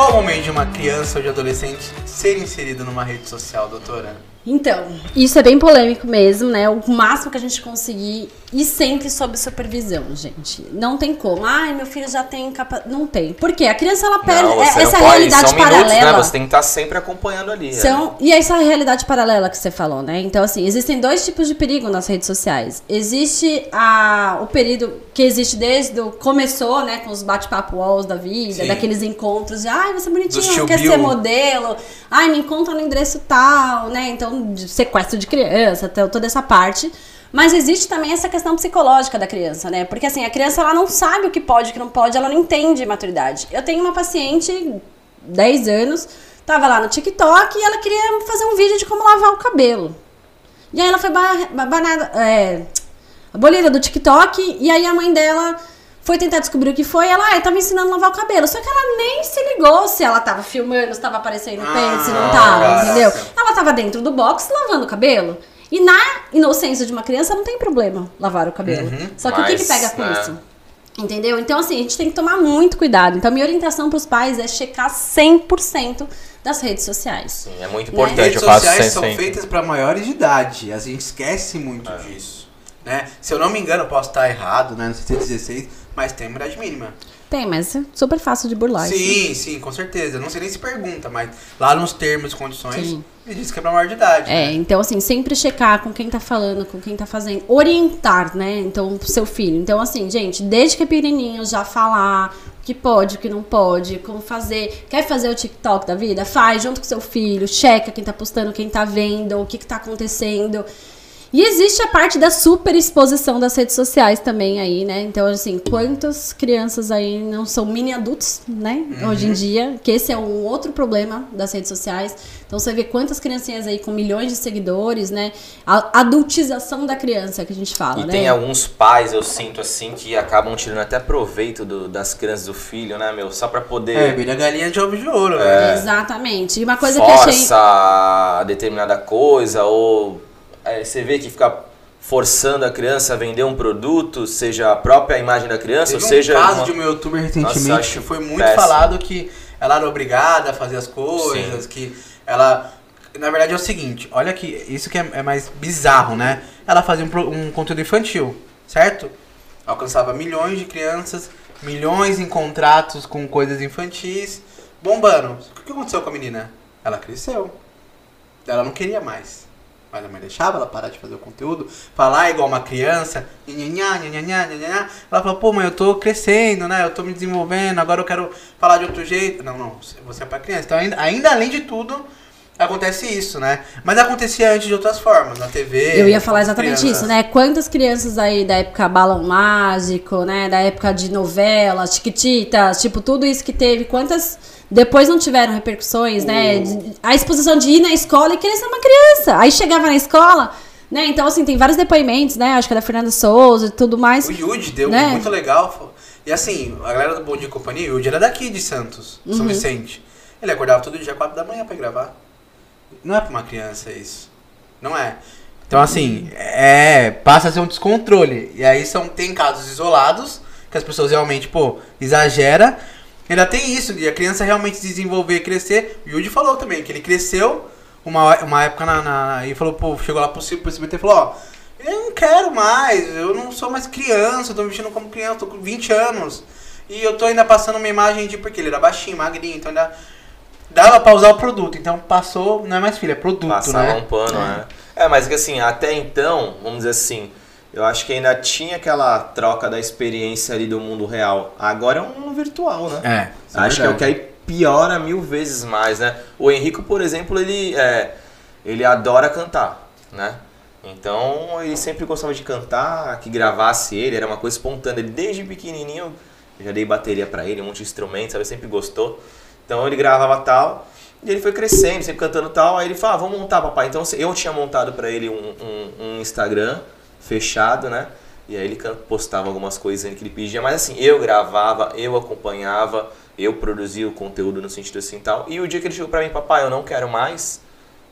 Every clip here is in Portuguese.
Qual o momento de uma criança ou de adolescente ser inserido numa rede social, doutora? Então, isso é bem polêmico mesmo, né? O máximo que a gente conseguir e sempre sob supervisão, gente. Não tem como. Ai, meu filho já tem capa... Não tem. Por quê? A criança ela perde Não, é- você essa não pode, realidade são minutos, paralela. né? Você tem que estar sempre acompanhando ali. São, e essa realidade paralela que você falou, né? Então, assim, existem dois tipos de perigo nas redes sociais. Existe a, o período que existe desde o começou, né? Com os bate-papo walls da vida, Sim. daqueles encontros de ai, você é bonitinho, quer Bill. ser modelo, ai, me encontra no endereço tal, né? Então, de sequestro de criança, to- toda essa parte. Mas existe também essa questão psicológica da criança, né? Porque assim, a criança ela não sabe o que pode o que não pode, ela não entende maturidade. Eu tenho uma paciente, 10 anos, tava lá no TikTok e ela queria fazer um vídeo de como lavar o cabelo. E aí ela foi ba- ba- banada, é, abolida do TikTok e aí a mãe dela foi tentar descobrir o que foi. Ela, ah, eu tava ensinando a lavar o cabelo. Só que ela nem se ligou se ela tava filmando, se tava aparecendo o peito, se não Ah, tava, caraca. entendeu? Ela tava dentro do box lavando o cabelo. E na inocência de uma criança não tem problema lavar o cabelo. Uhum. Só que o que, que Mas, pega com né? isso? Entendeu? Então, assim, a gente tem que tomar muito cuidado. Então, minha orientação pros pais é checar 100% das redes sociais. Sim, é muito Né? importante. redes Eu faço sociais são feitas para maiores de idade. A gente esquece muito disso. Né? Se eu não me engano, eu posso estar errado, né? Não sei se é 16, mas tem uma idade mínima. Tem, mas é super fácil de burlar. isso. Sim, sim, com certeza. Não sei nem se pergunta, mas lá nos termos e condições, Sim. ele diz que é pra maior de idade. É, né? então assim, sempre checar com quem tá falando, com quem tá fazendo, orientar, né? Então, pro seu filho. Então, assim, gente, desde que é pequenininho, já falar o que pode, o que não pode, como fazer. Quer fazer o TikTok da vida? Faz junto com seu filho, checa quem tá postando, quem tá vendo, o que que tá acontecendo. E existe a parte da super exposição das redes sociais também aí, né? Então, assim, quantas crianças aí não são mini adultos, né? Hoje em dia, que esse é um outro problema das redes sociais. Então, você vê quantas criancinhas aí com milhões de seguidores, né? A adultização da criança que a gente fala, E né? tem alguns pais, eu sinto assim, que acabam tirando até proveito do- das crianças do filho, né, meu? Só pra poder. É, vira galinha de ovo de ouro, É. né? Exatamente. E uma coisa que eu achei. força determinada coisa, ou é, você vê que fica forçando a criança a vender um produto, seja a própria imagem da criança, Teve ou seja. um caso uma- de uma youtuber recentemente Nossa, foi muito péssimo. falado que ela era obrigada a fazer as coisas, que ela. Na verdade é o seguinte, olha que isso que é, é mais bizarro, né? Ela fazia um, um conteúdo infantil, certo? Alcançava milhões de crianças, milhões em contratos com coisas infantis, bombando. O que aconteceu com a menina? Ela cresceu. Ela não queria mais. Mas a mãe deixava ela parar de fazer o conteúdo, falar igual uma criança, nhanhanhá, nhanhanhá, nhanhanhá. Ela falou, pô, mãe, eu tô crescendo, né? Eu tô me desenvolvendo, agora eu quero falar de outro jeito. Não, não, você é pra criança. Então, ainda, ainda além de tudo, acontece isso, né? Mas acontecia antes de outras formas, na TV. Eu ia falar exatamente crianças. isso, né? Quantas crianças aí da época Balão Mágico, né? Da época de novelas, Chiquititas, tipo, tudo isso que teve, quantas depois não tiveram repercussões, né? O- De- A exposição de ir na escola e querer ser uma criança. Aí chegava na escola, né? Então, assim, tem vários depoimentos, né? Acho que é da Fernanda Souza e tudo mais. O Yudi deu Né? muito legal. E assim, a galera do Bom Dia e Companhia, o Yudi era daqui de Santos, Uhum. São Vicente. Ele acordava todo dia 4 da manhã pra gravar. Não é pra uma criança isso. Não é. Então assim, é. Passa a ser um descontrole. E aí são, tem casos isolados, que as pessoas realmente, pô, exagera. Ainda tem isso, de a criança realmente se desenvolver e crescer. O Yudi falou também que ele cresceu uma, uma época na, na. E falou, pô, chegou lá pro, C- pro SBT e falou, ó. Eu não quero mais, eu não sou mais criança, eu tô me vestindo como criança, tô com 20 anos. E eu tô ainda passando uma imagem de. Porque ele era baixinho, magrinho, então ainda. Dava pra usar o produto. Então passou, não é mais filho, é produto, Passava né? um pano, né? É, mas que assim, até então, vamos dizer assim, eu acho que ainda tinha aquela troca da experiência ali do mundo real. Agora é um virtual, né? É. é Acho que é o que aí piora mil vezes mais, né? O Henrico, por exemplo, ele, é, ele adora cantar, né? Então ele sempre gostava de cantar, que gravasse ele, era uma coisa espontânea. Ele desde pequenininho, eu já dei bateria pra ele, um monte de instrumentos, sabe? Sempre gostou. Então ele gravava tal, e ele foi crescendo, sempre cantando tal. Aí ele falou, ah, vamos montar, papai. Então eu tinha montado pra ele um, um, um Instagram fechado, né? E aí ele postava algumas coisas que ele pedia, mas assim, eu gravava, eu acompanhava, eu produzia o conteúdo no sentido assim e tal. E o dia que ele chegou pra mim, papai, eu não quero mais,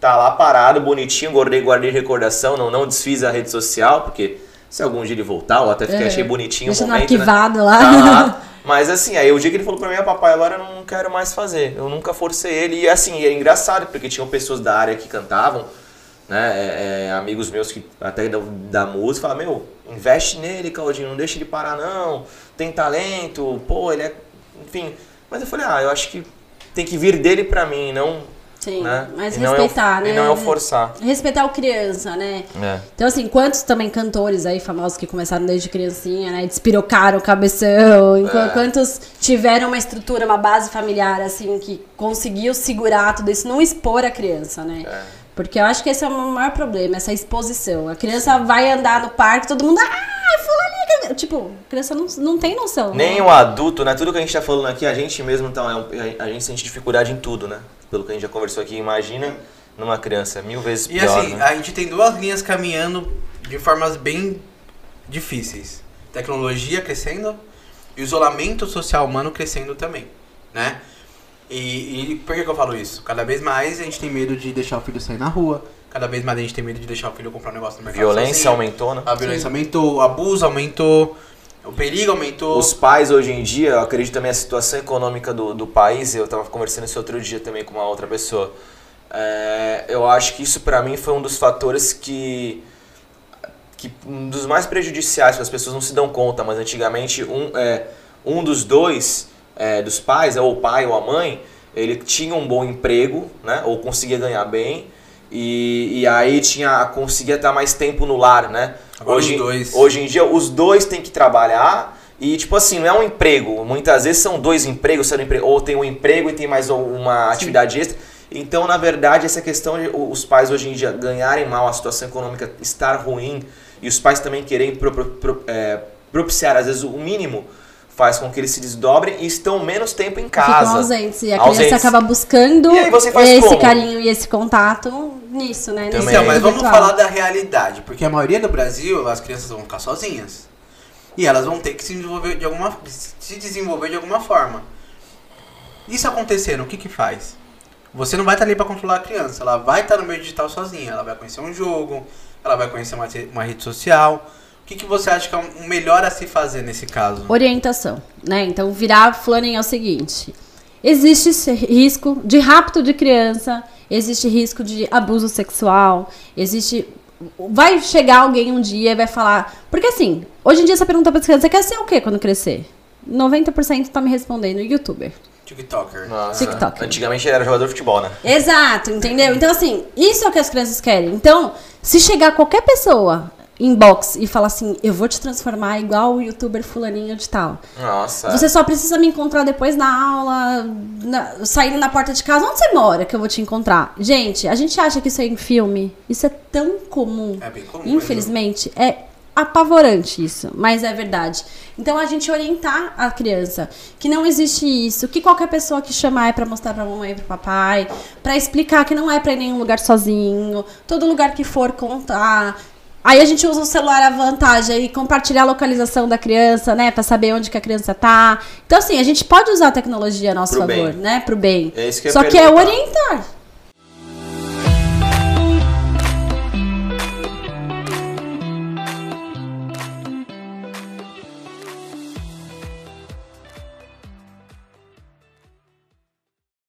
tá lá parado, bonitinho, guardei, guardei recordação, não, não desfiz a rede social, porque se algum dia ele voltar, ou até fiquei, É. achei bonitinho o momento, né? arquivado lá. Tá lá. Mas assim, aí o dia que ele falou pra mim, ah, papai, agora eu não quero mais fazer. Eu nunca forcei ele. E assim, é engraçado, porque tinham pessoas da área que cantavam, né? É, é, amigos meus que até da, da música, falavam, meu, investe nele, Claudinho, não deixa ele parar, não. Tem talento, pô, ele é. Enfim. Mas eu falei, ah, eu acho que tem que vir dele pra mim, não Sim, né? mas E respeitar, eu, né? E não eu forçar. Respeitar o criança, né? É. Então, assim, quantos também cantores aí famosos que começaram desde criancinha, né? Despirocaram o cabeção. É. Quantos tiveram uma estrutura, uma base familiar, assim, que conseguiu segurar tudo isso, não expor a criança, né? É. Porque eu acho que esse é o maior problema, essa exposição. A criança vai andar no parque, todo mundo. Ah, fulaninha. Tipo, a criança não, não tem noção. Nem né? o adulto, né? Tudo que a gente tá falando aqui, a gente mesmo, então, é a gente sente dificuldade em tudo, né? Pelo que a gente já conversou aqui, imagina numa criança, mil vezes E pior, assim, né? a gente tem duas linhas caminhando de formas bem difíceis. Tecnologia crescendo e o isolamento social humano crescendo também, né? E, e por que, que eu falo isso? Cada vez mais a gente tem medo de deixar o filho sair na rua, cada vez mais a gente tem medo de deixar o filho comprar um negócio no mercado Violência sozinho. aumentou, né? A violência aumentou, o abuso aumentou, o perigo aumentou. Os pais hoje em dia, eu acredito também a situação econômica do, do país, eu tava conversando isso outro dia também com uma outra pessoa. É, eu acho que isso pra mim foi um dos fatores que, que um dos mais prejudiciais, as pessoas não se dão conta, mas antigamente um, é, um dos dois, é, dos pais, ou o pai ou a mãe, ele tinha um bom emprego, né, ou conseguia ganhar bem, e, e aí tinha, conseguia estar mais tempo no lar, né? Agora hoje, os dois. hoje em dia os dois têm que trabalhar e tipo assim, não é um emprego, muitas vezes são dois empregos, sendo empre- ou tem um emprego e tem mais uma atividade extra. Então, na verdade, essa questão de os pais hoje em dia ganharem mal, a situação econômica estar ruim e os pais também querem pro- pro- pro- é, propiciar às vezes o mínimo faz com que eles se desdobrem e estão menos tempo em casa. Ficam ausentes. E a criança Ausentes. acaba buscando E aí você faz esse como? carinho e esse contato nisso, né? Também. Então, mas vamos falar da realidade, porque a maioria do Brasil, as crianças vão ficar sozinhas. E elas vão ter que se desenvolver de alguma, se desenvolver de alguma forma. Isso acontecendo, o que que faz? Você não vai estar ali para controlar a criança, ela vai estar no meio digital sozinha, ela vai conhecer um jogo, ela vai conhecer uma, uma rede social. O que, que você acha que é o melhor a se fazer nesse caso? Orientação, né? Então, virar fulaninho é o seguinte: existe esse risco de rapto de criança, existe risco de abuso sexual, existe. Vai chegar alguém um dia e vai falar. Porque assim, hoje em dia você pergunta pra criança: você quer ser o quê quando crescer? 90% tá me respondendo youtuber. TikToker. Nossa, TikTok. Antigamente ele era jogador de futebol, né? Exato, entendeu? Então, assim, isso é o que as crianças querem. Então, se chegar qualquer pessoa inbox e falar assim, eu vou te transformar igual o youtuber fulaninho de tal. Nossa. Você só precisa me encontrar depois na aula, na- saindo na porta de casa. Onde você mora que eu vou te encontrar? Gente, a gente acha que isso é em filme. Isso é tão comum. É bem comum. Infelizmente, é apavorante isso, mas é verdade. Então a gente orientar a criança que não existe isso, que qualquer pessoa que chamar é pra mostrar pra mamãe e pro papai, pra explicar que não é pra ir nenhum lugar sozinho, todo lugar que for contar. Aí a gente usa o celular à vantagem e compartilhar a localização da criança, né, Pra saber onde que a criança tá. Então assim, a gente pode usar a tecnologia a nosso Pro favor, bem. né, pro bem. É isso que Só que é orientar.